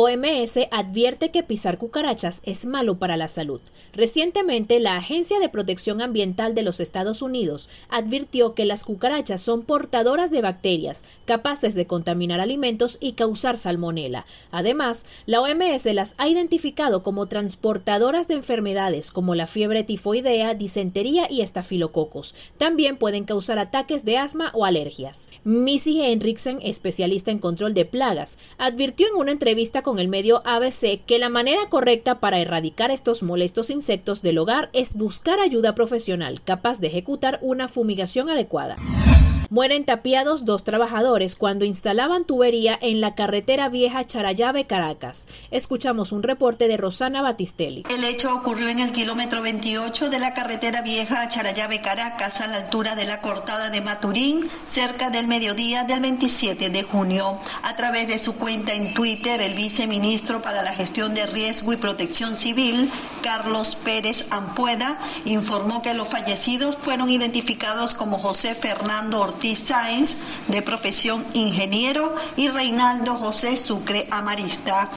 OMS advierte que pisar cucarachas es malo para la salud. Recientemente, la Agencia de Protección Ambiental de los Estados Unidos advirtió que las cucarachas son portadoras de bacterias capaces de contaminar alimentos y causar salmonela. Además, la OMS las ha identificado como transportadoras de enfermedades como la fiebre tifoidea, disentería y estafilococos. También pueden causar ataques de asma o alergias. Missy Henriksen, especialista en control de plagas, advirtió en una entrevista con el medio ABC que la manera correcta para erradicar estos molestos insectos del hogar es buscar ayuda profesional capaz de ejecutar una fumigación adecuada. Mueren tapiados dos trabajadores cuando instalaban tubería en la carretera vieja Charayave-Caracas. Escuchamos un reporte de Rosana Batistelli. El hecho ocurrió en el kilómetro 28 de la carretera vieja Charayave-Caracas, a la altura de la cortada de Maturín, cerca del mediodía del 27 de junio. A través de su cuenta en Twitter, el viceministro para la gestión de riesgo y protección civil, Carlos Pérez Ampueda, informó que los fallecidos fueron identificados como José Fernando Ortiz De profesión ingeniero, y Reinaldo José Sucre Amarista.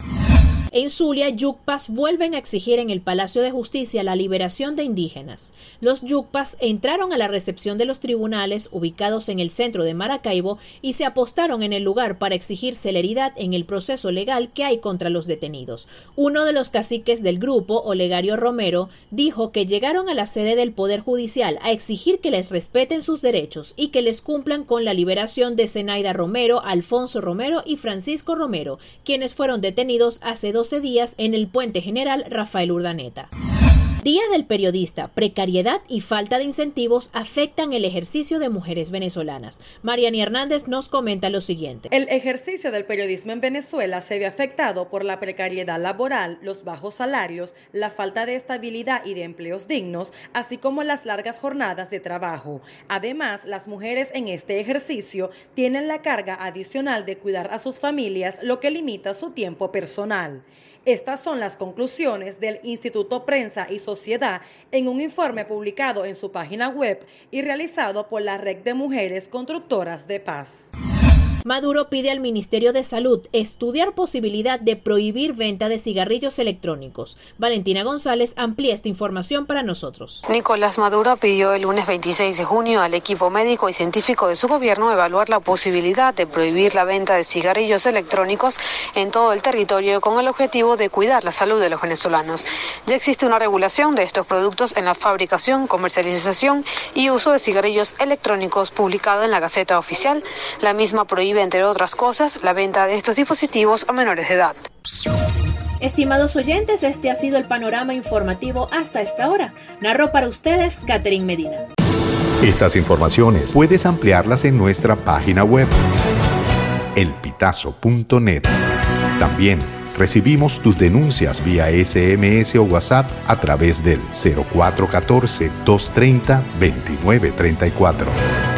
En Zulia, yucpas vuelven a exigir en el Palacio de Justicia la liberación de indígenas. Los yucpas entraron a la recepción de los tribunales ubicados en el centro de Maracaibo y se apostaron en el lugar para exigir celeridad en el proceso legal que hay contra los detenidos. Uno de los caciques del grupo, Olegario Romero, dijo que llegaron a la sede del Poder Judicial a exigir que les respeten sus derechos y que les cumplan con la liberación de Zenaida Romero, Alfonso Romero y Francisco Romero, quienes fueron detenidos hace dos 12 días en el puente general Rafael Urdaneta. Día del Periodista, precariedad y falta de incentivos afectan el ejercicio de mujeres venezolanas. Mariani Hernández nos comenta lo siguiente. El ejercicio del periodismo en Venezuela se ve afectado por la precariedad laboral, los bajos salarios, la falta de estabilidad y de empleos dignos, así como las largas jornadas de trabajo. Además, las mujeres en este ejercicio tienen la carga adicional de cuidar a sus familias, lo que limita su tiempo personal. Estas son las conclusiones del Instituto Prensa y Sociedad en un informe publicado en su página web y realizado por la Red de Mujeres Constructoras de Paz. Maduro pide al Ministerio de Salud estudiar posibilidad de prohibir venta de cigarrillos electrónicos. Valentina González amplía esta información para nosotros. Nicolás Maduro pidió el lunes 26 de junio al equipo médico y científico de su gobierno evaluar la posibilidad de prohibir la venta de cigarrillos electrónicos en todo el territorio con el objetivo de cuidar la salud de los venezolanos. Ya existe una regulación de estos productos en la fabricación, comercialización y uso de cigarrillos electrónicos publicada en la Gaceta Oficial. La misma prohíbe entre otras cosas, la venta de estos dispositivos a menores de edad. Estimados oyentes, este ha sido el panorama informativo hasta esta hora. Narró para ustedes Catherine Medina. Estas informaciones puedes ampliarlas en nuestra página web, elpitazo.net. También recibimos tus denuncias vía SMS o WhatsApp a través del 0414 230 2934.